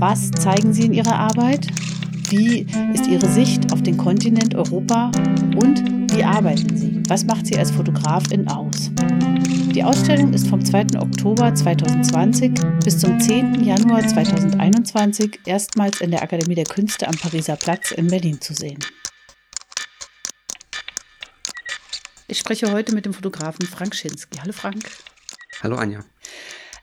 Was zeigen sie in ihrer Arbeit? Wie ist ihre Sicht auf den Kontinent Europa? Und wie arbeiten sie? Was macht sie als Fotografin aus? Die Ausstellung ist vom 2. Oktober 2020 bis zum 10. Januar 2021 erstmals in der Akademie der Künste am Pariser Platz in Berlin zu sehen. Ich spreche heute mit dem Fotografen Frank Schinski. Hallo Frank. Hallo Anja.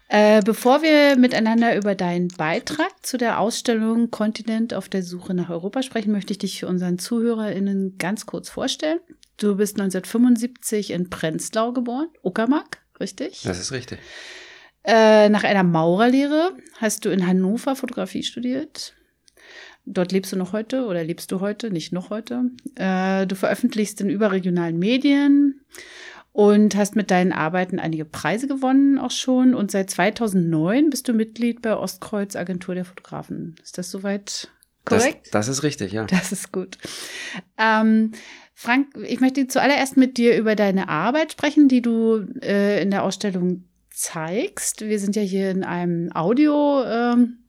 Äh, bevor wir miteinander über deinen Beitrag zu der Ausstellung Kontinent auf der Suche nach Europa sprechen, möchte ich dich für unseren ZuhörerInnen ganz kurz vorstellen. Du bist 1975 in Prenzlau geboren, Uckermark, richtig? Das ist richtig. Äh, nach einer Maurerlehre hast du in Hannover Fotografie studiert. Dort lebst du noch heute oder lebst du heute, nicht noch heute. Äh, du veröffentlichst in überregionalen Medien und hast mit deinen Arbeiten einige Preise gewonnen auch schon. Und seit 2009 bist du Mitglied bei Ostkreuz Agentur der Fotografen. Ist das soweit korrekt? Das, das ist richtig, ja. Das ist gut. Ähm, Frank, ich möchte zuallererst mit dir über deine Arbeit sprechen, die du äh, in der Ausstellung zeigst. Wir sind ja hier in einem Audio. Ähm,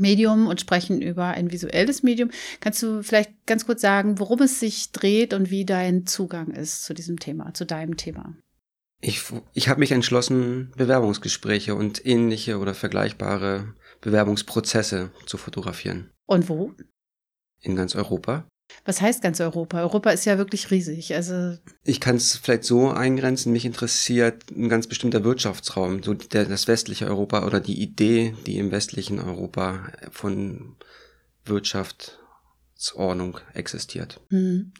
Medium und sprechen über ein visuelles Medium. Kannst du vielleicht ganz kurz sagen, worum es sich dreht und wie dein Zugang ist zu diesem Thema, zu deinem Thema? Ich, ich habe mich entschlossen, Bewerbungsgespräche und ähnliche oder vergleichbare Bewerbungsprozesse zu fotografieren. Und wo? In ganz Europa. Was heißt ganz Europa? Europa ist ja wirklich riesig. Also ich kann es vielleicht so eingrenzen. Mich interessiert ein ganz bestimmter Wirtschaftsraum, so der, das westliche Europa oder die Idee, die im westlichen Europa von Wirtschaftsordnung existiert. Hm.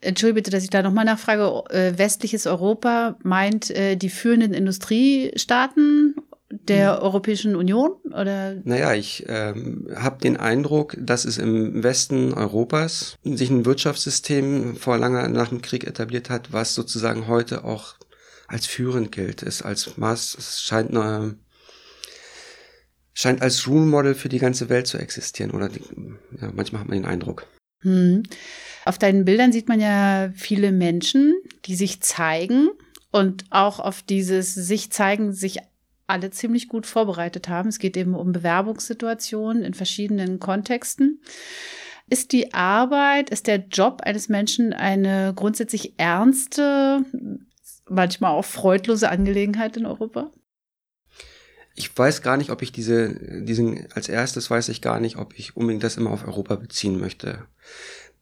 Entschuldige bitte, dass ich da nochmal nachfrage. Äh, westliches Europa meint äh, die führenden Industriestaaten der mhm. Europäischen Union? Oder? Naja, ich ähm, habe den Eindruck, dass es im Westen Europas sich ein Wirtschaftssystem vor langer nach dem Krieg etabliert hat, was sozusagen heute auch als führend gilt, ist als Maß, es scheint eine scheint als Rule Model für die ganze Welt zu existieren oder die, ja, manchmal hat man den Eindruck. Hm. Auf deinen Bildern sieht man ja viele Menschen, die sich zeigen und auch auf dieses sich zeigen, sich alle ziemlich gut vorbereitet haben. Es geht eben um Bewerbungssituationen in verschiedenen Kontexten. Ist die Arbeit, ist der Job eines Menschen eine grundsätzlich ernste, manchmal auch freudlose Angelegenheit in Europa? Ich weiß gar nicht, ob ich diese, diesen, als erstes weiß ich gar nicht, ob ich unbedingt das immer auf Europa beziehen möchte.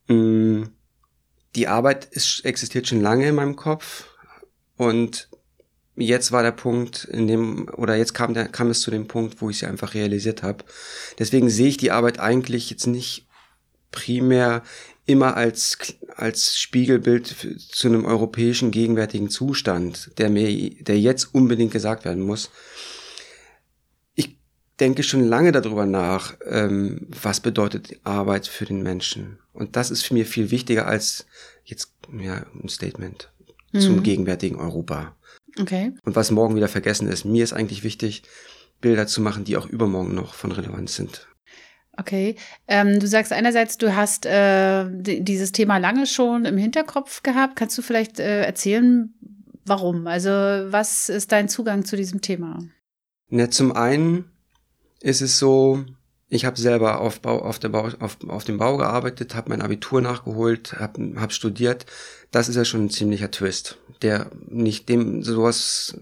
Mm, die Arbeit ist, existiert schon lange in meinem Kopf und jetzt war der Punkt, in dem, oder jetzt kam, der, kam es zu dem Punkt, wo ich sie einfach realisiert habe. Deswegen sehe ich die Arbeit eigentlich jetzt nicht primär immer als, als Spiegelbild zu einem europäischen gegenwärtigen Zustand, der mir, der jetzt unbedingt gesagt werden muss. Ich denke schon lange darüber nach, ähm, was bedeutet Arbeit für den Menschen. Und das ist für mich viel wichtiger als jetzt, ja, ein Statement mhm. zum gegenwärtigen Europa. Okay. Und was morgen wieder vergessen ist. Mir ist eigentlich wichtig, Bilder zu machen, die auch übermorgen noch von Relevanz sind. Okay. Ähm, du sagst einerseits, du hast äh, dieses Thema lange schon im Hinterkopf gehabt. Kannst du vielleicht äh, erzählen, warum? Also, was ist dein Zugang zu diesem Thema? Na, zum einen ist es so, ich habe selber auf, Bau, auf, der Bau, auf, auf dem Bau gearbeitet, habe mein Abitur nachgeholt, habe hab studiert. Das ist ja schon ein ziemlicher Twist, der nicht dem sowas,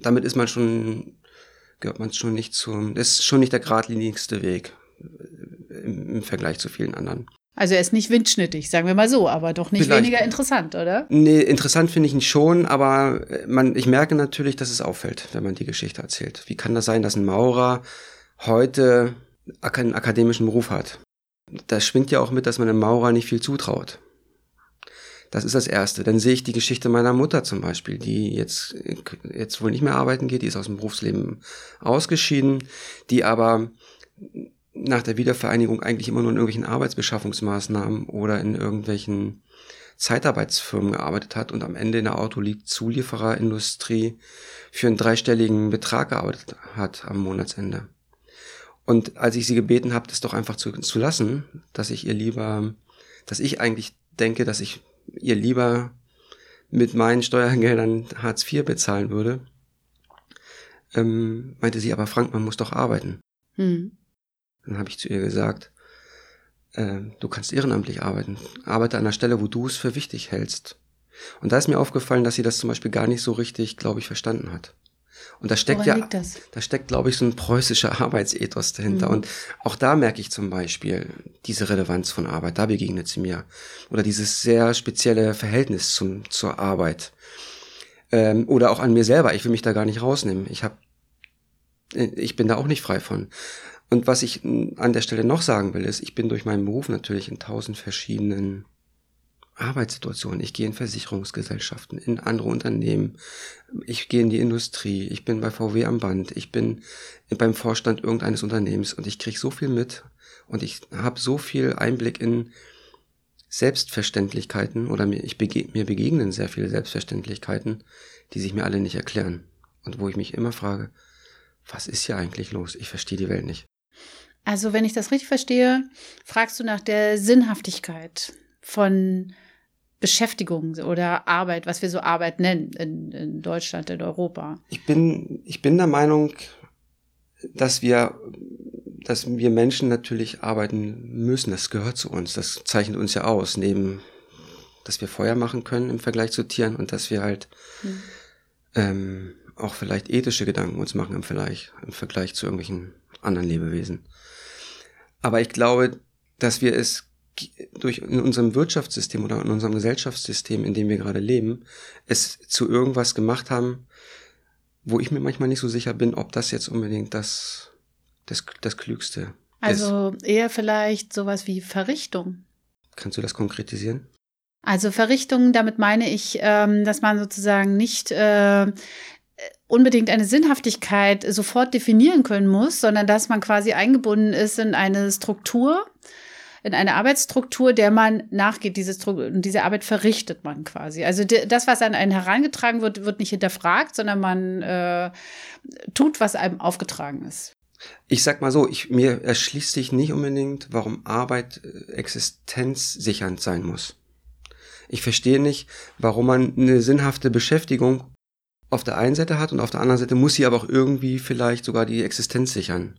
damit ist man schon, gehört man schon nicht zum, das ist schon nicht der geradlinigste Weg im, im Vergleich zu vielen anderen. Also er ist nicht windschnittig, sagen wir mal so, aber doch nicht Vielleicht. weniger interessant, oder? Nee, interessant finde ich ihn schon, aber man, ich merke natürlich, dass es auffällt, wenn man die Geschichte erzählt. Wie kann das sein, dass ein Maurer heute einen akademischen Beruf hat. Da schwingt ja auch mit, dass man einem Maurer nicht viel zutraut. Das ist das Erste. Dann sehe ich die Geschichte meiner Mutter zum Beispiel, die jetzt, jetzt wohl nicht mehr arbeiten geht, die ist aus dem Berufsleben ausgeschieden, die aber nach der Wiedervereinigung eigentlich immer nur in irgendwelchen Arbeitsbeschaffungsmaßnahmen oder in irgendwelchen Zeitarbeitsfirmen gearbeitet hat und am Ende in der Autozuliefererindustrie für einen dreistelligen Betrag gearbeitet hat am Monatsende. Und als ich sie gebeten habe, das doch einfach zu, zu lassen, dass ich ihr lieber, dass ich eigentlich denke, dass ich ihr lieber mit meinen Steuergeldern Hartz IV bezahlen würde, ähm, meinte sie, aber Frank, man muss doch arbeiten. Hm. Dann habe ich zu ihr gesagt, äh, du kannst ehrenamtlich arbeiten. Arbeite an der Stelle, wo du es für wichtig hältst. Und da ist mir aufgefallen, dass sie das zum Beispiel gar nicht so richtig, glaube ich, verstanden hat. Und da steckt Woran ja, da steckt, glaube ich, so ein preußischer Arbeitsethos dahinter. Mhm. Und auch da merke ich zum Beispiel diese Relevanz von Arbeit. Da begegnet sie mir. Oder dieses sehr spezielle Verhältnis zum, zur Arbeit. Ähm, oder auch an mir selber. Ich will mich da gar nicht rausnehmen. Ich habe, äh, ich bin da auch nicht frei von. Und was ich an der Stelle noch sagen will, ist, ich bin durch meinen Beruf natürlich in tausend verschiedenen Arbeitssituationen. Ich gehe in Versicherungsgesellschaften, in andere Unternehmen. Ich gehe in die Industrie. Ich bin bei VW am Band. Ich bin beim Vorstand irgendeines Unternehmens und ich kriege so viel mit und ich habe so viel Einblick in Selbstverständlichkeiten oder mir, ich bege mir begegnen sehr viele Selbstverständlichkeiten, die sich mir alle nicht erklären und wo ich mich immer frage, was ist hier eigentlich los? Ich verstehe die Welt nicht. Also, wenn ich das richtig verstehe, fragst du nach der Sinnhaftigkeit von Beschäftigung oder Arbeit, was wir so Arbeit nennen in, in Deutschland, in Europa. Ich bin, ich bin der Meinung, dass wir, dass wir Menschen natürlich arbeiten müssen. Das gehört zu uns. Das zeichnet uns ja aus. Neben, dass wir Feuer machen können im Vergleich zu Tieren und dass wir halt hm. ähm, auch vielleicht ethische Gedanken uns machen im Vergleich, im Vergleich zu irgendwelchen anderen Lebewesen. Aber ich glaube, dass wir es durch in unserem Wirtschaftssystem oder in unserem Gesellschaftssystem, in dem wir gerade leben, es zu irgendwas gemacht haben, wo ich mir manchmal nicht so sicher bin, ob das jetzt unbedingt das, das, das Klügste also ist. eher vielleicht sowas wie Verrichtung. Kannst du das konkretisieren? Also Verrichtung, damit meine ich, ähm, dass man sozusagen nicht äh, unbedingt eine Sinnhaftigkeit sofort definieren können muss, sondern dass man quasi eingebunden ist in eine Struktur, in eine Arbeitsstruktur, der man nachgeht. Diese, diese Arbeit verrichtet man quasi. Also das, was an einen herangetragen wird, wird nicht hinterfragt, sondern man äh, tut, was einem aufgetragen ist. Ich sag mal so, ich, mir erschließt sich nicht unbedingt, warum Arbeit äh, existenzsichernd sein muss. Ich verstehe nicht, warum man eine sinnhafte Beschäftigung auf der einen Seite hat und auf der anderen Seite muss sie aber auch irgendwie vielleicht sogar die Existenz sichern.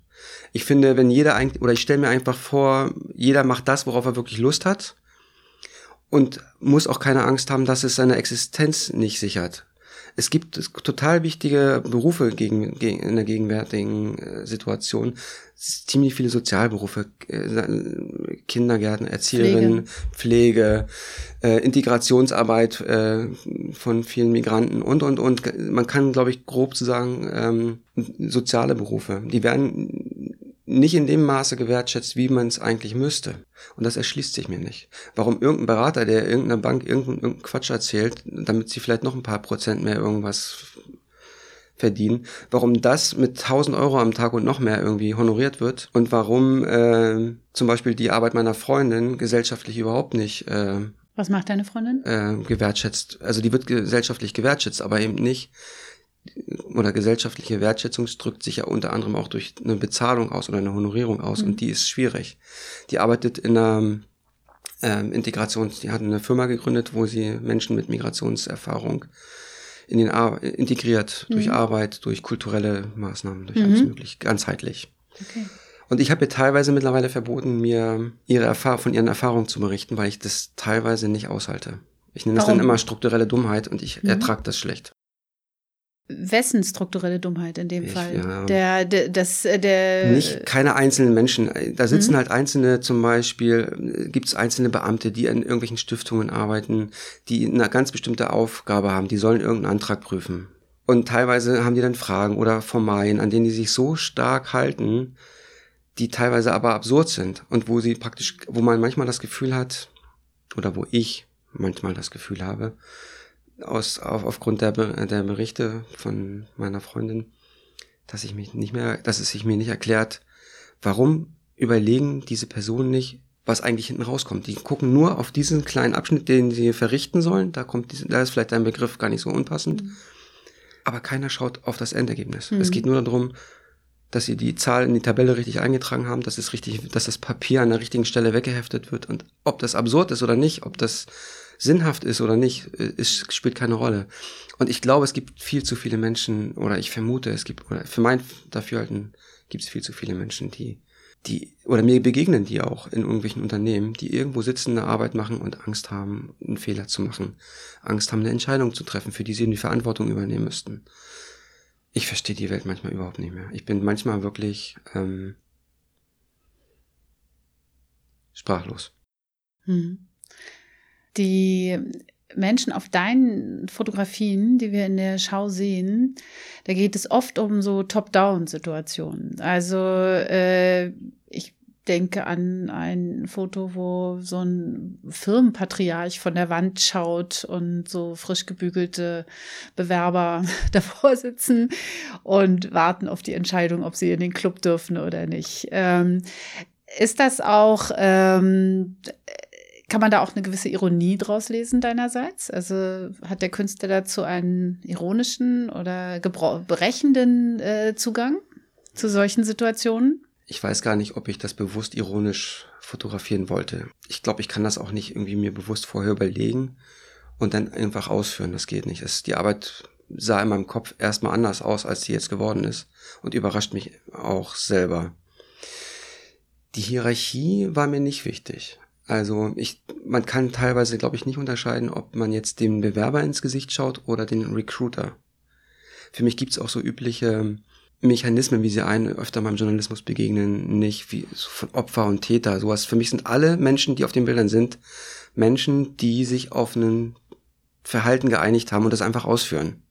Ich finde, wenn jeder eigentlich, oder ich stelle mir einfach vor, jeder macht das, worauf er wirklich Lust hat und muss auch keine Angst haben, dass es seine Existenz nicht sichert. Es gibt total wichtige Berufe gegen, gegen, in der gegenwärtigen äh, Situation. Ziemlich viele Sozialberufe, äh, Kindergärten, Erzieherinnen, Pflege, Pflege äh, Integrationsarbeit äh, von vielen Migranten und, und, und. Man kann, glaube ich, grob zu sagen, ähm, soziale Berufe. Die werden nicht in dem Maße gewertschätzt, wie man es eigentlich müsste. Und das erschließt sich mir nicht. Warum irgendein Berater, der irgendeiner Bank irgendeinen, irgendeinen Quatsch erzählt, damit sie vielleicht noch ein paar Prozent mehr irgendwas verdienen, warum das mit 1000 Euro am Tag und noch mehr irgendwie honoriert wird und warum äh, zum Beispiel die Arbeit meiner Freundin gesellschaftlich überhaupt nicht äh, was macht deine Freundin? Äh, gewertschätzt. Also die wird gesellschaftlich gewertschätzt, aber eben nicht oder gesellschaftliche Wertschätzung drückt sich ja unter anderem auch durch eine Bezahlung aus oder eine Honorierung aus mhm. und die ist schwierig. Die arbeitet in einer ähm, Integrations, die hat eine Firma gegründet, wo sie Menschen mit Migrationserfahrung in den Ar integriert mhm. durch Arbeit, durch kulturelle Maßnahmen, durch mhm. alles möglich, ganzheitlich. Okay. Und ich habe ihr teilweise mittlerweile verboten, mir ihre Erfahrung von ihren Erfahrungen zu berichten, weil ich das teilweise nicht aushalte. Ich nenne das dann immer strukturelle Dummheit und ich mhm. ertrage das schlecht wessen strukturelle Dummheit in dem ich, Fall? Ja. Der, der, das, äh, der. Nicht keine einzelnen Menschen. Da sitzen mhm. halt einzelne, zum Beispiel, gibt es einzelne Beamte, die in irgendwelchen Stiftungen arbeiten, die eine ganz bestimmte Aufgabe haben. Die sollen irgendeinen Antrag prüfen. Und teilweise haben die dann Fragen oder Formalien, an denen die sich so stark halten, die teilweise aber absurd sind und wo sie praktisch, wo man manchmal das Gefühl hat, oder wo ich manchmal das Gefühl habe, aus, auf, aufgrund der, der Berichte von meiner Freundin, dass ich mich nicht mehr, dass es sich mir nicht erklärt, warum überlegen diese Personen nicht, was eigentlich hinten rauskommt. Die gucken nur auf diesen kleinen Abschnitt, den sie verrichten sollen. Da kommt, da ist vielleicht ein Begriff gar nicht so unpassend. Mhm. Aber keiner schaut auf das Endergebnis. Mhm. Es geht nur darum, dass sie die Zahl in die Tabelle richtig eingetragen haben, dass es richtig, dass das Papier an der richtigen Stelle weggeheftet wird. Und ob das absurd ist oder nicht, ob das sinnhaft ist oder nicht, ist, spielt keine Rolle. Und ich glaube, es gibt viel zu viele Menschen, oder ich vermute, es gibt, oder für mein Dafürhalten gibt es viel zu viele Menschen, die die, oder mir begegnen die auch in irgendwelchen Unternehmen, die irgendwo sitzen, eine Arbeit machen und Angst haben, einen Fehler zu machen. Angst haben, eine Entscheidung zu treffen, für die sie die Verantwortung übernehmen müssten. Ich verstehe die Welt manchmal überhaupt nicht mehr. Ich bin manchmal wirklich ähm, sprachlos. Hm. Die Menschen auf deinen Fotografien, die wir in der Schau sehen, da geht es oft um so Top-Down-Situationen. Also äh, ich denke an ein Foto, wo so ein Firmenpatriarch von der Wand schaut und so frisch gebügelte Bewerber davor sitzen und warten auf die Entscheidung, ob sie in den Club dürfen oder nicht. Ähm, ist das auch ähm, kann man da auch eine gewisse Ironie draus lesen deinerseits? Also hat der Künstler dazu einen ironischen oder berechenden äh, Zugang zu solchen Situationen? Ich weiß gar nicht, ob ich das bewusst ironisch fotografieren wollte. Ich glaube, ich kann das auch nicht irgendwie mir bewusst vorher überlegen und dann einfach ausführen. Das geht nicht. Es, die Arbeit sah in meinem Kopf erstmal anders aus, als sie jetzt geworden ist und überrascht mich auch selber. Die Hierarchie war mir nicht wichtig. Also ich, man kann teilweise, glaube ich, nicht unterscheiden, ob man jetzt dem Bewerber ins Gesicht schaut oder den Recruiter. Für mich gibt es auch so übliche Mechanismen, wie sie einen öfter mal im Journalismus begegnen, nicht wie so von Opfer und Täter, sowas. Für mich sind alle Menschen, die auf den Bildern sind, Menschen, die sich auf ein Verhalten geeinigt haben und das einfach ausführen.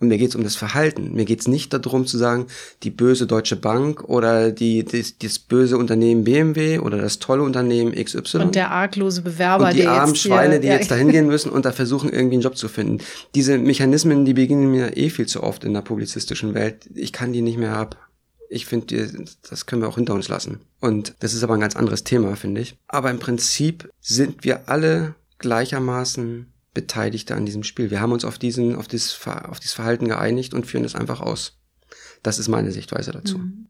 Und mir geht es um das Verhalten. Mir geht es nicht darum zu sagen, die böse Deutsche Bank oder die, das, das böse Unternehmen BMW oder das tolle Unternehmen XY. Und der arglose Bewerber, und die armen Schweine, die ja. jetzt da hingehen müssen und da versuchen, irgendwie einen Job zu finden. Diese Mechanismen, die begegnen mir eh viel zu oft in der publizistischen Welt. Ich kann die nicht mehr ab. Ich finde, das können wir auch hinter uns lassen. Und das ist aber ein ganz anderes Thema, finde ich. Aber im Prinzip sind wir alle gleichermaßen Beteiligte an diesem Spiel. Wir haben uns auf diesen, auf dieses, auf dieses Verhalten geeinigt und führen es einfach aus. Das ist meine Sichtweise dazu. Mhm.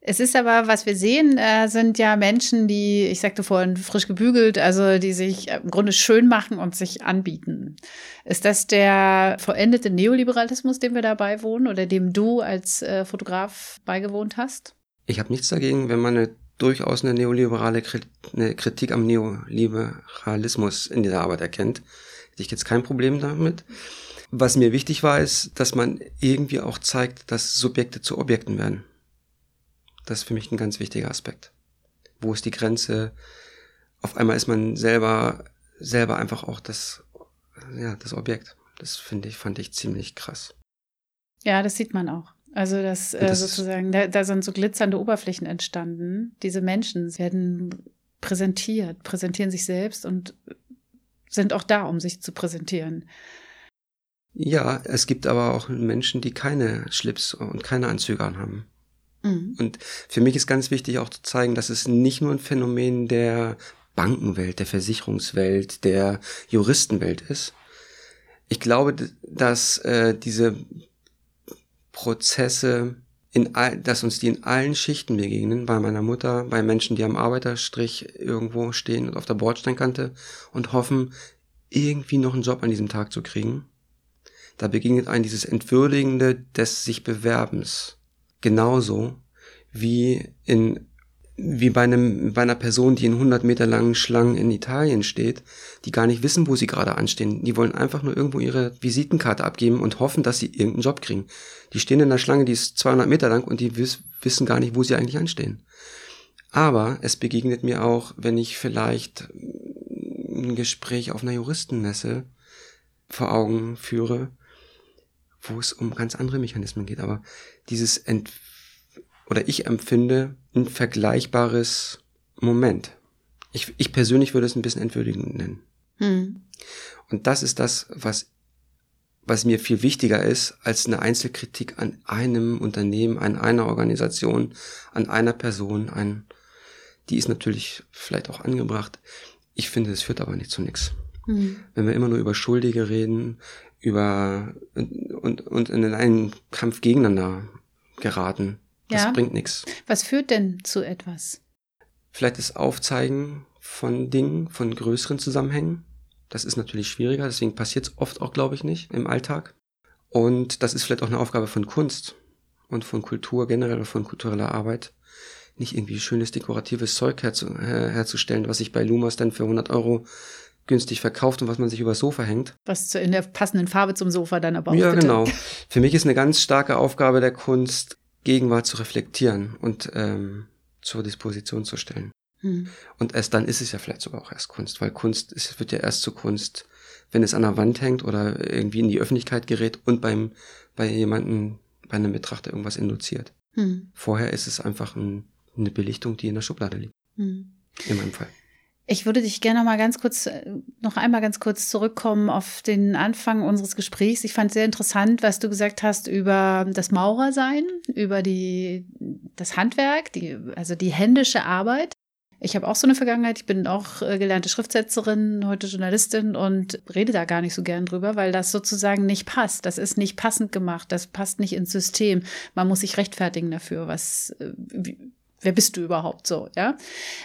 Es ist aber, was wir sehen, äh, sind ja Menschen, die, ich sagte vorhin, frisch gebügelt, also die sich im Grunde schön machen und sich anbieten. Ist das der vollendete Neoliberalismus, dem wir dabei wohnen oder dem du als äh, Fotograf beigewohnt hast? Ich habe nichts dagegen, wenn man eine durchaus eine neoliberale Kritik am Neoliberalismus in dieser Arbeit erkennt. Hätte ich jetzt kein Problem damit. Was mir wichtig war, ist, dass man irgendwie auch zeigt, dass Subjekte zu Objekten werden. Das ist für mich ein ganz wichtiger Aspekt. Wo ist die Grenze? Auf einmal ist man selber, selber einfach auch das, ja, das Objekt. Das finde ich, fand ich ziemlich krass. Ja, das sieht man auch. Also das, äh, das sozusagen, da, da sind so glitzernde Oberflächen entstanden. Diese Menschen werden präsentiert, präsentieren sich selbst und sind auch da, um sich zu präsentieren. Ja, es gibt aber auch Menschen, die keine Schlips und keine Anzüge anhaben. Mhm. Und für mich ist ganz wichtig auch zu zeigen, dass es nicht nur ein Phänomen der Bankenwelt, der Versicherungswelt, der Juristenwelt ist. Ich glaube, dass äh, diese Prozesse, in all, dass uns die in allen Schichten begegnen, bei meiner Mutter, bei Menschen, die am Arbeiterstrich irgendwo stehen und auf der Bordsteinkante und hoffen, irgendwie noch einen Job an diesem Tag zu kriegen. Da begegnet ein dieses Entwürdigende des sich Bewerbens. Genauso wie in wie bei, einem, bei einer Person, die in 100 Meter langen Schlangen in Italien steht, die gar nicht wissen, wo sie gerade anstehen. Die wollen einfach nur irgendwo ihre Visitenkarte abgeben und hoffen, dass sie irgendeinen Job kriegen. Die stehen in einer Schlange, die ist 200 Meter lang und die wiss, wissen gar nicht, wo sie eigentlich anstehen. Aber es begegnet mir auch, wenn ich vielleicht ein Gespräch auf einer Juristenmesse vor Augen führe, wo es um ganz andere Mechanismen geht. Aber dieses Ent oder ich empfinde ein vergleichbares Moment. Ich, ich persönlich würde es ein bisschen entwürdigend nennen. Hm. Und das ist das, was, was mir viel wichtiger ist als eine Einzelkritik an einem Unternehmen, an einer Organisation, an einer Person, ein, die ist natürlich vielleicht auch angebracht. Ich finde, es führt aber nicht zu nichts. Mhm. Wenn wir immer nur über Schuldige reden, über und, und in einen Kampf gegeneinander geraten, das ja. bringt nichts. Was führt denn zu etwas? Vielleicht das Aufzeigen von Dingen, von größeren Zusammenhängen. Das ist natürlich schwieriger, deswegen passiert es oft auch, glaube ich, nicht im Alltag. Und das ist vielleicht auch eine Aufgabe von Kunst und von Kultur generell, von kultureller Arbeit, nicht irgendwie schönes dekoratives Zeug herzu, her, herzustellen, was sich bei Lumas dann für 100 Euro günstig verkauft und was man sich übers Sofa hängt. Was in der passenden Farbe zum Sofa dann aber auch. Ja, bitte. genau. Für mich ist eine ganz starke Aufgabe der Kunst, Gegenwart zu reflektieren und ähm, zur Disposition zu stellen. Hm. Und erst dann ist es ja vielleicht sogar auch erst Kunst, weil Kunst ist, wird ja erst zu Kunst, wenn es an der Wand hängt oder irgendwie in die Öffentlichkeit gerät und beim, bei jemandem, bei einem Betrachter irgendwas induziert. Hm. Vorher ist es einfach ein, eine Belichtung, die in der Schublade liegt. Hm. In meinem Fall. Ich würde dich gerne noch mal ganz kurz, äh, noch einmal ganz kurz zurückkommen auf den Anfang unseres Gesprächs. Ich fand sehr interessant, was du gesagt hast über das Maurersein, über die, das Handwerk, die, also die händische Arbeit. Ich habe auch so eine Vergangenheit. Ich bin auch äh, gelernte Schriftsetzerin, heute Journalistin und rede da gar nicht so gern drüber, weil das sozusagen nicht passt. Das ist nicht passend gemacht. Das passt nicht ins System. Man muss sich rechtfertigen dafür, was, äh, wer bist du überhaupt so, ja?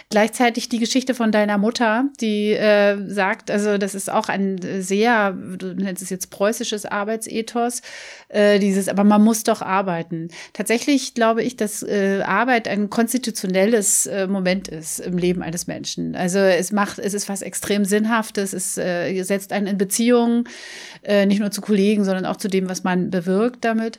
Gleichzeitig die Geschichte von deiner Mutter, die äh, sagt, also das ist auch ein sehr, du nennst es jetzt preußisches Arbeitsethos, äh, dieses, aber man muss doch arbeiten. Tatsächlich glaube ich, dass äh, Arbeit ein konstitutionelles äh, Moment ist im Leben eines Menschen. Also es macht, es ist was extrem Sinnhaftes, es äh, setzt einen in Beziehungen, äh, nicht nur zu Kollegen, sondern auch zu dem, was man bewirkt damit.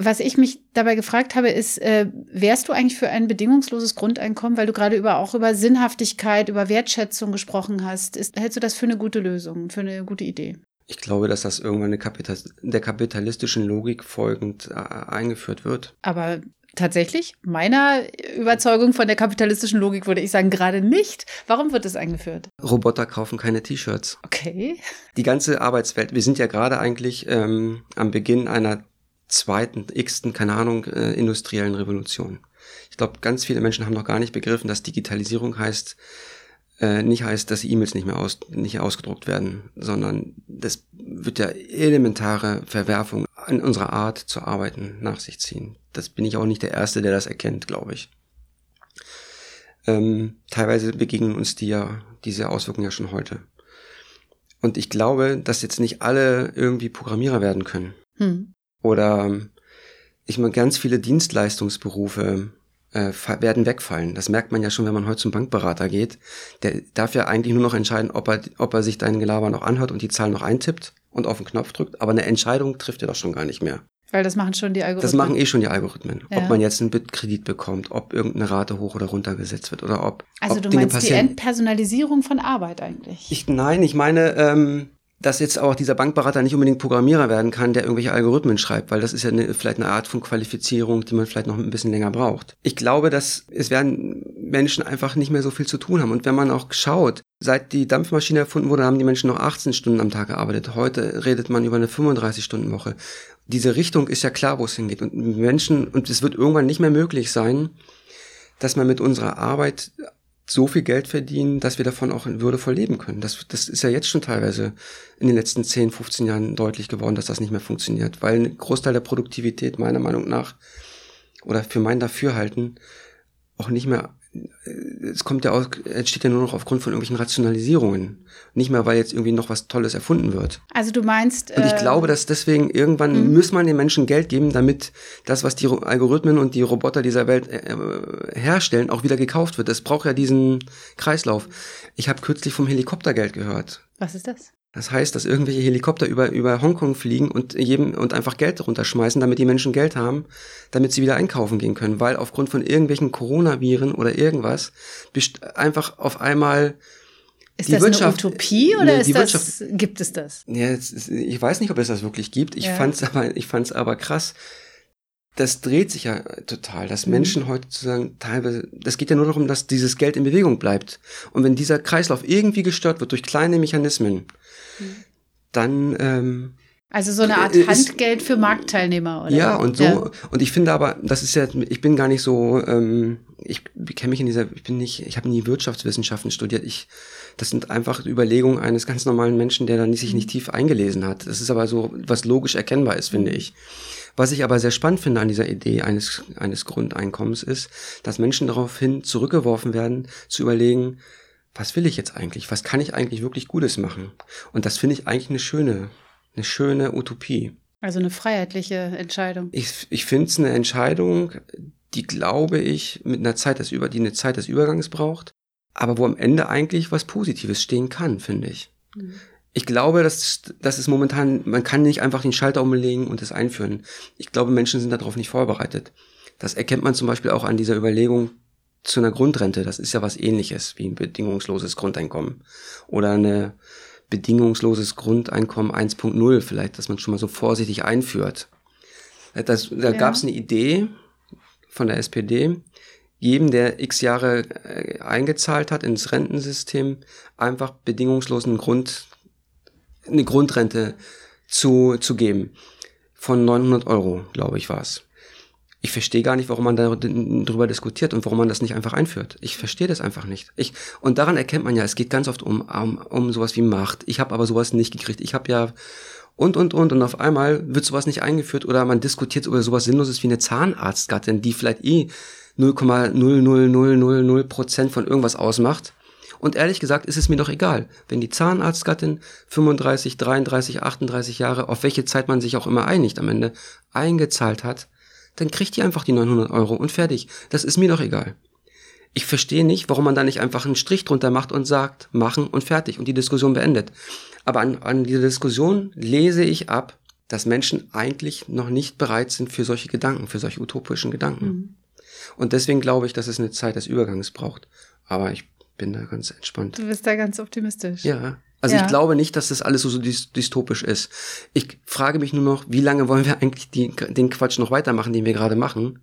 Was ich mich dabei gefragt habe, ist, äh, wärst du eigentlich für ein bedingungsloses Grundeinkommen, weil du gerade über, auch über Sinnhaftigkeit, über Wertschätzung gesprochen hast. Ist, hältst du das für eine gute Lösung, für eine gute Idee? Ich glaube, dass das irgendwann Kapital der kapitalistischen Logik folgend äh, eingeführt wird. Aber tatsächlich, meiner Überzeugung von der kapitalistischen Logik würde ich sagen, gerade nicht. Warum wird es eingeführt? Roboter kaufen keine T-Shirts. Okay. Die ganze Arbeitswelt, wir sind ja gerade eigentlich ähm, am Beginn einer zweiten, x-ten, keine Ahnung, äh, industriellen Revolution. Ich glaube, ganz viele Menschen haben noch gar nicht begriffen, dass Digitalisierung heißt, äh, nicht heißt, dass E-Mails nicht mehr aus, nicht ausgedruckt werden, sondern das wird ja elementare Verwerfung an unserer Art zu arbeiten nach sich ziehen. Das bin ich auch nicht der Erste, der das erkennt, glaube ich. Ähm, teilweise begegnen uns die ja, diese Auswirkungen ja schon heute. Und ich glaube, dass jetzt nicht alle irgendwie Programmierer werden können. Hm. Oder ich meine, ganz viele Dienstleistungsberufe äh, werden wegfallen. Das merkt man ja schon, wenn man heute zum Bankberater geht. Der darf ja eigentlich nur noch entscheiden, ob er, ob er sich deinen Gelaber noch anhört und die Zahl noch eintippt und auf den Knopf drückt. Aber eine Entscheidung trifft er doch schon gar nicht mehr. Weil das machen schon die Algorithmen. Das machen eh schon die Algorithmen. Ja. Ob man jetzt einen Bitkredit bekommt, ob irgendeine Rate hoch oder runter gesetzt wird oder ob. Also ob du Dinge meinst passieren. die Entpersonalisierung von Arbeit eigentlich? Ich, nein, ich meine, ähm, dass jetzt auch dieser Bankberater nicht unbedingt Programmierer werden kann, der irgendwelche Algorithmen schreibt, weil das ist ja eine, vielleicht eine Art von Qualifizierung, die man vielleicht noch ein bisschen länger braucht. Ich glaube, dass es werden Menschen einfach nicht mehr so viel zu tun haben. Und wenn man auch schaut, seit die Dampfmaschine erfunden wurde, haben die Menschen noch 18 Stunden am Tag gearbeitet. Heute redet man über eine 35-Stunden-Woche. Diese Richtung ist ja klar, wo es hingeht. Und Menschen, und es wird irgendwann nicht mehr möglich sein, dass man mit unserer Arbeit so viel Geld verdienen, dass wir davon auch würdevoll leben können. Das, das ist ja jetzt schon teilweise in den letzten 10, 15 Jahren deutlich geworden, dass das nicht mehr funktioniert, weil ein Großteil der Produktivität meiner Meinung nach oder für mein Dafürhalten auch nicht mehr es kommt ja auch, entsteht ja nur noch aufgrund von irgendwelchen Rationalisierungen. Nicht mehr, weil jetzt irgendwie noch was Tolles erfunden wird. Also du meinst. Und ich äh, glaube, dass deswegen irgendwann mh. muss man den Menschen Geld geben, damit das, was die Algorithmen und die Roboter dieser Welt äh, äh, herstellen, auch wieder gekauft wird. Das braucht ja diesen Kreislauf. Ich habe kürzlich vom Helikoptergeld gehört. Was ist das? Das heißt, dass irgendwelche Helikopter über, über Hongkong fliegen und jedem und einfach Geld runterschmeißen, damit die Menschen Geld haben, damit sie wieder einkaufen gehen können, weil aufgrund von irgendwelchen Coronaviren oder irgendwas einfach auf einmal ist das Wirtschaft, eine Utopie oder ne, ist das, gibt es das? Ja, ich weiß nicht, ob es das wirklich gibt. Ich ja. fand's aber, ich fand's aber krass. Das dreht sich ja total, dass mhm. Menschen heute sozusagen teilweise, das geht ja nur darum, dass dieses Geld in Bewegung bleibt. Und wenn dieser Kreislauf irgendwie gestört wird durch kleine Mechanismen, dann ähm, Also so eine Art ist, Handgeld für Marktteilnehmer, oder? Ja, und so, ja. und ich finde aber, das ist ja, ich bin gar nicht so, ähm, ich kenne mich in dieser, ich bin nicht, ich habe nie Wirtschaftswissenschaften studiert. Ich, das sind einfach Überlegungen eines ganz normalen Menschen, der dann sich nicht mhm. tief eingelesen hat. Das ist aber so, was logisch erkennbar ist, finde ich. Was ich aber sehr spannend finde an dieser Idee eines, eines Grundeinkommens ist, dass Menschen daraufhin zurückgeworfen werden, zu überlegen, was will ich jetzt eigentlich? Was kann ich eigentlich wirklich Gutes machen? Und das finde ich eigentlich eine schöne, eine schöne Utopie. Also eine freiheitliche Entscheidung. Ich, ich finde es eine Entscheidung, die glaube ich mit einer Zeit des Über, die eine Zeit des Übergangs braucht, aber wo am Ende eigentlich was Positives stehen kann, finde ich. Mhm ich glaube, dass das ist momentan, man kann nicht einfach den Schalter umlegen und es einführen. Ich glaube, Menschen sind darauf nicht vorbereitet. Das erkennt man zum Beispiel auch an dieser Überlegung zu einer Grundrente. Das ist ja was ähnliches wie ein bedingungsloses Grundeinkommen. Oder eine bedingungsloses Grundeinkommen 1.0 vielleicht, dass man schon mal so vorsichtig einführt. Das, da ja. gab es eine Idee von der SPD, jedem, der x Jahre äh, eingezahlt hat ins Rentensystem, einfach bedingungslosen Grund eine Grundrente zu, zu geben. Von 900 Euro, glaube ich, war es. Ich verstehe gar nicht, warum man darüber diskutiert und warum man das nicht einfach einführt. Ich verstehe das einfach nicht. Ich, und daran erkennt man ja, es geht ganz oft um, um, um sowas wie Macht. Ich habe aber sowas nicht gekriegt. Ich habe ja und, und, und. Und auf einmal wird sowas nicht eingeführt oder man diskutiert über sowas Sinnloses wie eine Zahnarztgattin, die vielleicht eh 0,00000 Prozent von irgendwas ausmacht und ehrlich gesagt ist es mir doch egal, wenn die Zahnarztgattin 35, 33, 38 Jahre, auf welche Zeit man sich auch immer einigt am Ende, eingezahlt hat, dann kriegt die einfach die 900 Euro und fertig. Das ist mir doch egal. Ich verstehe nicht, warum man da nicht einfach einen Strich drunter macht und sagt, machen und fertig und die Diskussion beendet. Aber an, an dieser Diskussion lese ich ab, dass Menschen eigentlich noch nicht bereit sind für solche Gedanken, für solche utopischen Gedanken. Mhm. Und deswegen glaube ich, dass es eine Zeit des Übergangs braucht. Aber ich bin da ganz entspannt. Du bist da ganz optimistisch. Ja. Also ja. ich glaube nicht, dass das alles so, so dystopisch ist. Ich frage mich nur noch, wie lange wollen wir eigentlich die, den Quatsch noch weitermachen, den wir gerade machen?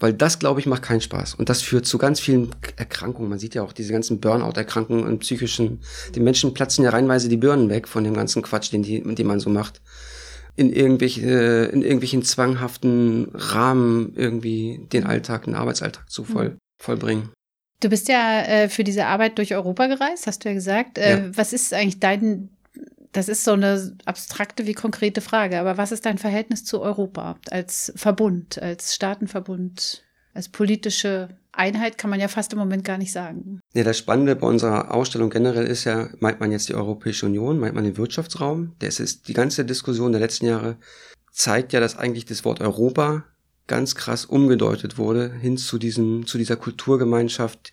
Weil das, glaube ich, macht keinen Spaß. Und das führt zu ganz vielen Erkrankungen. Man sieht ja auch diese ganzen Burnout-Erkrankungen und psychischen. Die Menschen platzen ja reinweise die Birnen weg von dem ganzen Quatsch, den, die, den man so macht. In, irgendwelche, in irgendwelchen zwanghaften Rahmen irgendwie den Alltag, den Arbeitsalltag zu voll, mhm. vollbringen. Du bist ja äh, für diese Arbeit durch Europa gereist, hast du ja gesagt. Äh, ja. Was ist eigentlich dein, das ist so eine abstrakte wie konkrete Frage, aber was ist dein Verhältnis zu Europa als Verbund, als Staatenverbund, als politische Einheit kann man ja fast im Moment gar nicht sagen. Ja, das Spannende bei unserer Ausstellung generell ist ja, meint man jetzt die Europäische Union, meint man den Wirtschaftsraum. Das ist die ganze Diskussion der letzten Jahre zeigt ja, dass eigentlich das Wort Europa ganz krass umgedeutet wurde hin zu diesem, zu dieser Kulturgemeinschaft,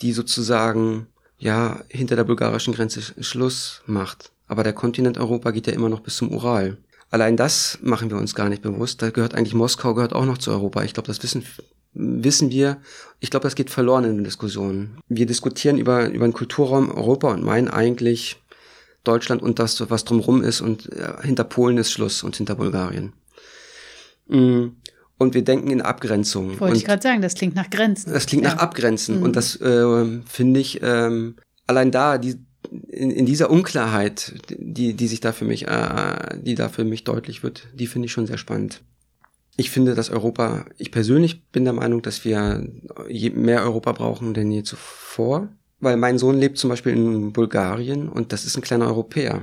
die sozusagen, ja, hinter der bulgarischen Grenze Schluss macht. Aber der Kontinent Europa geht ja immer noch bis zum Ural. Allein das machen wir uns gar nicht bewusst. Da gehört eigentlich Moskau gehört auch noch zu Europa. Ich glaube, das wissen wissen wir. Ich glaube, das geht verloren in den Diskussionen. Wir diskutieren über über den Kulturraum Europa und meinen eigentlich Deutschland und das, was drumherum ist und äh, hinter Polen ist Schluss und hinter Bulgarien. Mm und wir denken in Abgrenzung. Wollte ich gerade sagen, das klingt nach Grenzen. Das klingt ja. nach Abgrenzen. Mhm. Und das äh, finde ich ähm, allein da, die, in, in dieser Unklarheit, die, die sich da für mich, äh, die da für mich deutlich wird, die finde ich schon sehr spannend. Ich finde, dass Europa, ich persönlich bin der Meinung, dass wir mehr Europa brauchen denn je zuvor. Weil mein Sohn lebt zum Beispiel in Bulgarien und das ist ein kleiner Europäer.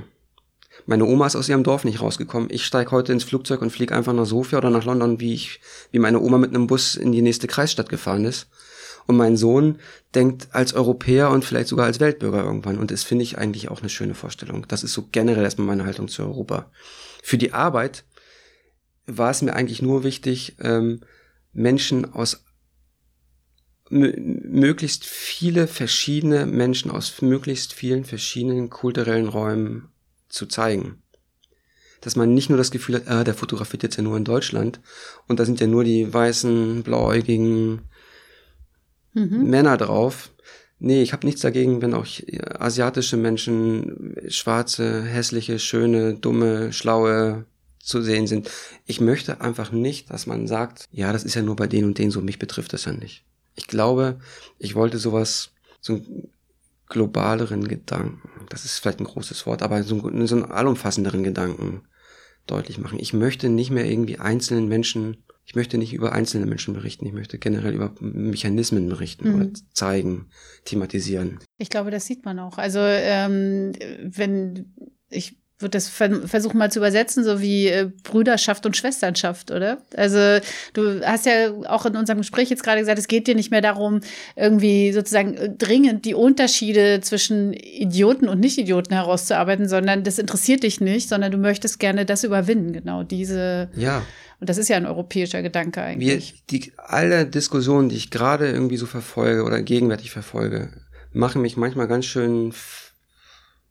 Meine Oma ist aus ihrem Dorf nicht rausgekommen. Ich steige heute ins Flugzeug und fliege einfach nach Sofia oder nach London, wie ich, wie meine Oma mit einem Bus in die nächste Kreisstadt gefahren ist. Und mein Sohn denkt als Europäer und vielleicht sogar als Weltbürger irgendwann. Und das finde ich eigentlich auch eine schöne Vorstellung. Das ist so generell erstmal meine Haltung zu Europa. Für die Arbeit war es mir eigentlich nur wichtig, ähm, Menschen aus möglichst viele verschiedene Menschen aus möglichst vielen verschiedenen kulturellen Räumen zu zeigen. Dass man nicht nur das Gefühl hat, ah, der fotografiert jetzt ja nur in Deutschland und da sind ja nur die weißen, blauäugigen mhm. Männer drauf. Nee, ich habe nichts dagegen, wenn auch asiatische Menschen, schwarze, hässliche, schöne, dumme, schlaue zu sehen sind. Ich möchte einfach nicht, dass man sagt, ja, das ist ja nur bei denen und denen so, mich betrifft das ja nicht. Ich glaube, ich wollte sowas, so ein globaleren Gedanken. Das ist vielleicht ein großes Wort, aber so, so einen allumfassenderen Gedanken deutlich machen. Ich möchte nicht mehr irgendwie einzelnen Menschen, ich möchte nicht über einzelne Menschen berichten, ich möchte generell über Mechanismen berichten mhm. oder zeigen, thematisieren. Ich glaube, das sieht man auch. Also ähm, wenn ich würde das versuchen mal zu übersetzen, so wie äh, Brüderschaft und Schwesternschaft, oder? Also du hast ja auch in unserem Gespräch jetzt gerade gesagt, es geht dir nicht mehr darum, irgendwie sozusagen äh, dringend die Unterschiede zwischen Idioten und Nicht-Idioten herauszuarbeiten, sondern das interessiert dich nicht, sondern du möchtest gerne das überwinden, genau diese. Ja. Und das ist ja ein europäischer Gedanke eigentlich. Wir, die, alle Diskussionen, die ich gerade irgendwie so verfolge oder gegenwärtig verfolge, machen mich manchmal ganz schön,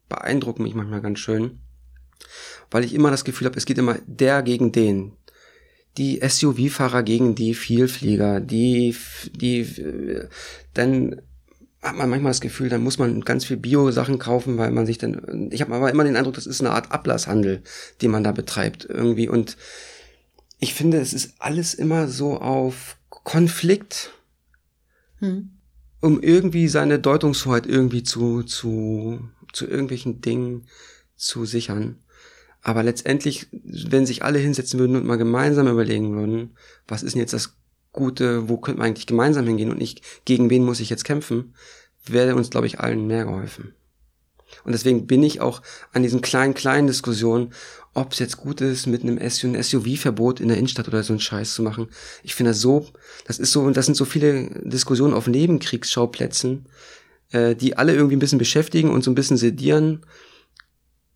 beeindrucken mich manchmal ganz schön weil ich immer das Gefühl habe, es geht immer der gegen den. Die SUV-Fahrer gegen die Vielflieger, die, die, dann hat man manchmal das Gefühl, dann muss man ganz viel Bio-Sachen kaufen, weil man sich dann, ich habe aber immer den Eindruck, das ist eine Art Ablasshandel, den man da betreibt irgendwie und ich finde, es ist alles immer so auf Konflikt, hm. um irgendwie seine Deutungshoheit irgendwie zu, zu, zu irgendwelchen Dingen zu sichern. Aber letztendlich, wenn sich alle hinsetzen würden und mal gemeinsam überlegen würden, was ist denn jetzt das Gute, wo könnte man eigentlich gemeinsam hingehen und nicht, gegen wen muss ich jetzt kämpfen, wäre uns, glaube ich, allen mehr geholfen. Und deswegen bin ich auch an diesen kleinen, kleinen Diskussionen, ob es jetzt gut ist, mit einem SUV-Verbot in der Innenstadt oder so einen Scheiß zu machen. Ich finde das so, das ist so, das sind so viele Diskussionen auf Nebenkriegsschauplätzen, äh, die alle irgendwie ein bisschen beschäftigen und so ein bisschen sedieren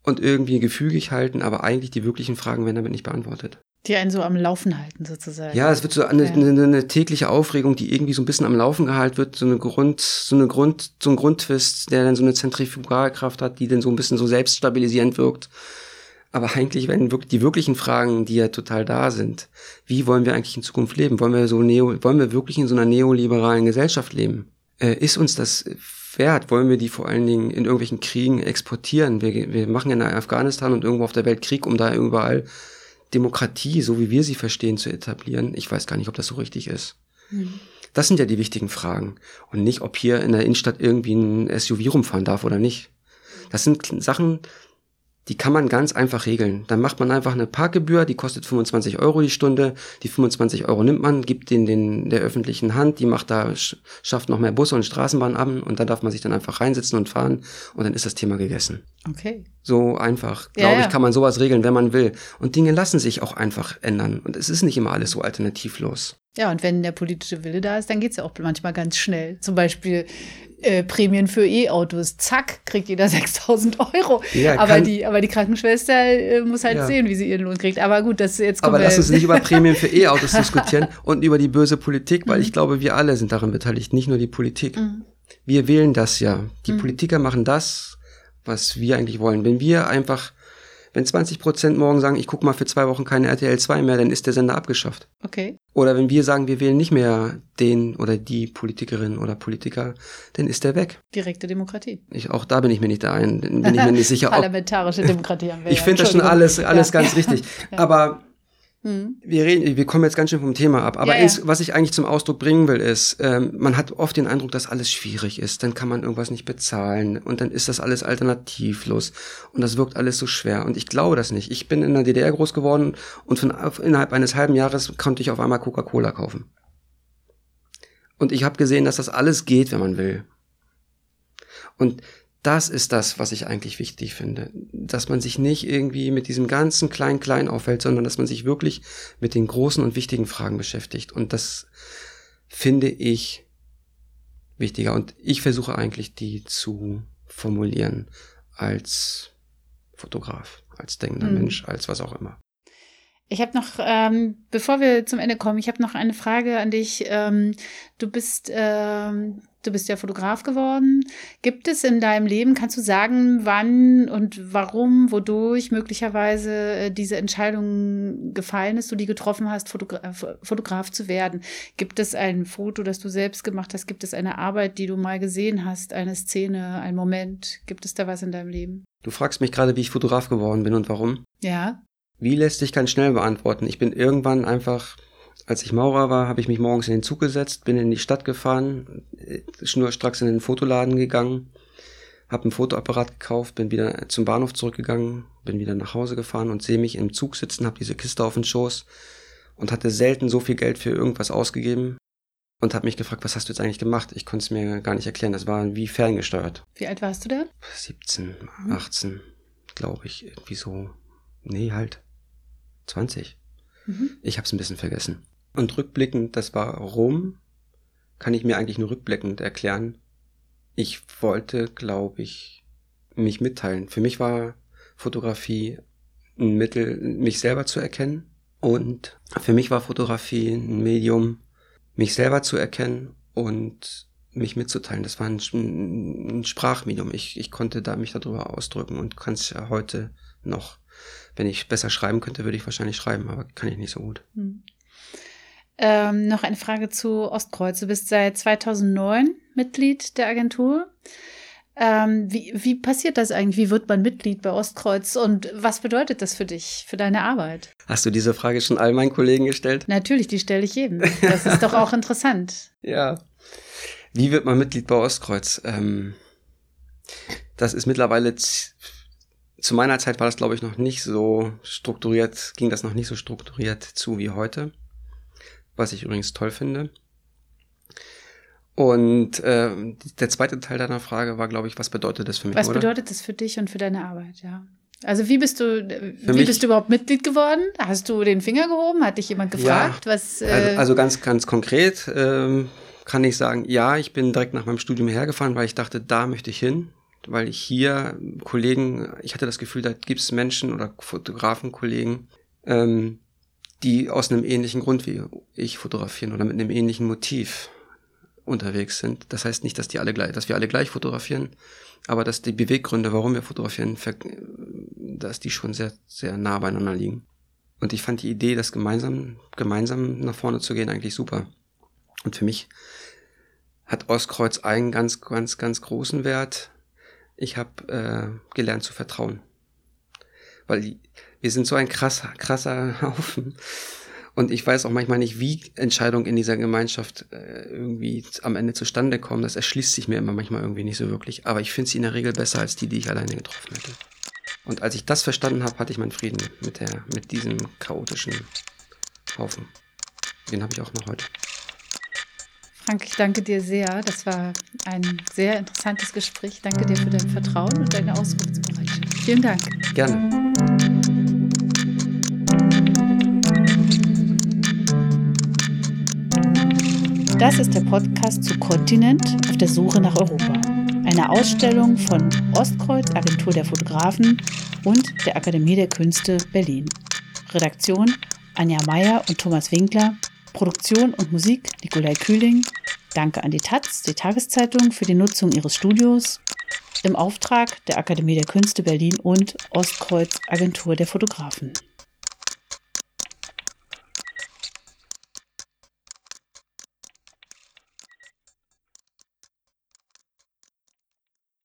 und irgendwie gefügig halten, aber eigentlich die wirklichen Fragen werden damit nicht beantwortet. Die einen so am Laufen halten, sozusagen. Ja, es wird so eine, ja. eine, eine, tägliche Aufregung, die irgendwie so ein bisschen am Laufen gehalten wird, so eine Grund, so eine Grund, so ein Grundtwist, der dann so eine Zentrifugalkraft hat, die dann so ein bisschen so selbststabilisierend wirkt. Aber eigentlich werden wirklich die wirklichen Fragen, die ja total da sind. Wie wollen wir eigentlich in Zukunft leben? Wollen wir so neo, wollen wir wirklich in so einer neoliberalen Gesellschaft leben? Äh, ist uns das wert? Wollen wir die vor allen Dingen in irgendwelchen Kriegen exportieren? Wir, wir machen ja in Afghanistan und irgendwo auf der Welt Krieg, um da überall Demokratie, so wie wir sie verstehen, zu etablieren. Ich weiß gar nicht, ob das so richtig ist. Mhm. Das sind ja die wichtigen Fragen. Und nicht, ob hier in der Innenstadt irgendwie ein SUV rumfahren darf oder nicht. Das sind Sachen, die kann man ganz einfach regeln. Dann macht man einfach eine Parkgebühr, die kostet 25 Euro die Stunde. Die 25 Euro nimmt man, gibt den, den der öffentlichen Hand, die macht da, schafft noch mehr Busse und Straßenbahnen an und da darf man sich dann einfach reinsetzen und fahren und dann ist das Thema gegessen. Okay. So einfach, glaube ja, ja. ich, kann man sowas regeln, wenn man will. Und Dinge lassen sich auch einfach ändern. Und es ist nicht immer alles so alternativlos. Ja, und wenn der politische Wille da ist, dann geht's ja auch manchmal ganz schnell. Zum Beispiel äh, Prämien für E-Autos. Zack, kriegt jeder 6000 Euro. Ja, aber, die, aber die Krankenschwester äh, muss halt ja. sehen, wie sie ihren Lohn kriegt. Aber gut, das jetzt kommt. Aber lass uns nicht über Prämien für E-Autos diskutieren und über die böse Politik, weil mhm. ich glaube, wir alle sind daran beteiligt, nicht nur die Politik. Mhm. Wir wählen das ja. Die mhm. Politiker machen das, was wir eigentlich wollen. Wenn wir einfach wenn 20 Prozent morgen sagen, ich gucke mal für zwei Wochen keine RTL 2 mehr, dann ist der Sender abgeschafft. Okay. Oder wenn wir sagen, wir wählen nicht mehr den oder die Politikerin oder Politiker, dann ist der weg. Direkte Demokratie. Ich, auch da bin ich mir nicht da ein, bin ich mir nicht sicher. Parlamentarische Demokratie haben wir. ich ja. finde das schon alles, alles ja. ganz richtig. ja. Aber Mhm. Wir, reden, wir kommen jetzt ganz schön vom Thema ab. Aber ja, ja. was ich eigentlich zum Ausdruck bringen will, ist, ähm, man hat oft den Eindruck, dass alles schwierig ist. Dann kann man irgendwas nicht bezahlen und dann ist das alles alternativlos und das wirkt alles so schwer. Und ich glaube das nicht. Ich bin in der DDR groß geworden und von, innerhalb eines halben Jahres konnte ich auf einmal Coca-Cola kaufen. Und ich habe gesehen, dass das alles geht, wenn man will. Und das ist das, was ich eigentlich wichtig finde. Dass man sich nicht irgendwie mit diesem ganzen Klein-Klein auffällt, sondern dass man sich wirklich mit den großen und wichtigen Fragen beschäftigt. Und das finde ich wichtiger. Und ich versuche eigentlich, die zu formulieren als Fotograf, als denkender mhm. Mensch, als was auch immer. Ich habe noch, ähm, bevor wir zum Ende kommen, ich habe noch eine Frage an dich. Ähm, du bist, ähm, du bist ja Fotograf geworden. Gibt es in deinem Leben, kannst du sagen, wann und warum, wodurch möglicherweise äh, diese Entscheidung gefallen ist, du die getroffen hast, Fotogra Fotograf zu werden? Gibt es ein Foto, das du selbst gemacht hast? Gibt es eine Arbeit, die du mal gesehen hast, eine Szene, ein Moment? Gibt es da was in deinem Leben? Du fragst mich gerade, wie ich Fotograf geworden bin und warum? Ja. Wie lässt sich ganz schnell beantworten? Ich bin irgendwann einfach, als ich Maurer war, habe ich mich morgens in den Zug gesetzt, bin in die Stadt gefahren, schnurstracks in den Fotoladen gegangen, habe ein Fotoapparat gekauft, bin wieder zum Bahnhof zurückgegangen, bin wieder nach Hause gefahren und sehe mich im Zug sitzen, habe diese Kiste auf den Schoß und hatte selten so viel Geld für irgendwas ausgegeben und habe mich gefragt, was hast du jetzt eigentlich gemacht? Ich konnte es mir gar nicht erklären. Das war wie ferngesteuert. Wie alt warst du da? 17, 18, mhm. glaube ich, irgendwie so. Nee, halt 20. Mhm. Ich habe es ein bisschen vergessen. Und rückblickend, das war Rom, kann ich mir eigentlich nur rückblickend erklären. Ich wollte, glaube ich, mich mitteilen. Für mich war Fotografie ein Mittel, mich selber zu erkennen. Und für mich war Fotografie ein Medium, mich selber zu erkennen und mich mitzuteilen. Das war ein, ein Sprachmedium. Ich, ich konnte da mich darüber ausdrücken und kann es ja heute noch. Wenn ich besser schreiben könnte, würde ich wahrscheinlich schreiben, aber kann ich nicht so gut. Hm. Ähm, noch eine Frage zu Ostkreuz. Du bist seit 2009 Mitglied der Agentur. Ähm, wie, wie passiert das eigentlich? Wie wird man Mitglied bei Ostkreuz und was bedeutet das für dich, für deine Arbeit? Hast du diese Frage schon all meinen Kollegen gestellt? Natürlich, die stelle ich jedem. Das ist doch auch interessant. Ja. Wie wird man Mitglied bei Ostkreuz? Ähm, das ist mittlerweile, zu meiner Zeit war das, glaube ich, noch nicht so strukturiert, ging das noch nicht so strukturiert zu wie heute. Was ich übrigens toll finde. Und äh, der zweite Teil deiner Frage war, glaube ich, was bedeutet das für mich? Was oder? bedeutet das für dich und für deine Arbeit, ja? Also wie bist du, für wie bist du überhaupt Mitglied geworden? Hast du den Finger gehoben? Hat dich jemand gefragt? Ja, was, äh also, also, ganz, ganz konkret ähm, kann ich sagen, ja, ich bin direkt nach meinem Studium hergefahren, weil ich dachte, da möchte ich hin. Weil hier Kollegen, ich hatte das Gefühl, da gibt es Menschen oder Fotografenkollegen, ähm, die aus einem ähnlichen Grund wie ich fotografieren oder mit einem ähnlichen Motiv unterwegs sind. Das heißt nicht, dass die alle gleich, dass wir alle gleich fotografieren, aber dass die Beweggründe, warum wir fotografieren, dass die schon sehr, sehr nah beieinander liegen. Und ich fand die Idee, das gemeinsam, gemeinsam nach vorne zu gehen, eigentlich super. Und für mich hat Ostkreuz einen ganz, ganz, ganz großen Wert. Ich habe äh, gelernt zu vertrauen. Weil wir sind so ein krasser, krasser Haufen. Und ich weiß auch manchmal nicht, wie Entscheidungen in dieser Gemeinschaft äh, irgendwie am Ende zustande kommen. Das erschließt sich mir immer manchmal irgendwie nicht so wirklich. Aber ich finde sie in der Regel besser als die, die ich alleine getroffen hätte. Und als ich das verstanden habe, hatte ich meinen Frieden mit, der, mit diesem chaotischen Haufen. Den habe ich auch noch heute. Frank, ich danke dir sehr. Das war ein sehr interessantes Gespräch. Danke dir für dein Vertrauen und deine Auskunftsbereitschaft. Vielen Dank. Gerne. Das ist der Podcast zu Kontinent auf der Suche nach Europa. Eine Ausstellung von Ostkreuz, Agentur der Fotografen und der Akademie der Künste Berlin. Redaktion Anja Meyer und Thomas Winkler. Produktion und Musik Nikolai Kühling. Danke an die Taz, die Tageszeitung, für die Nutzung ihres Studios im Auftrag der Akademie der Künste Berlin und Ostkreuz Agentur der Fotografen.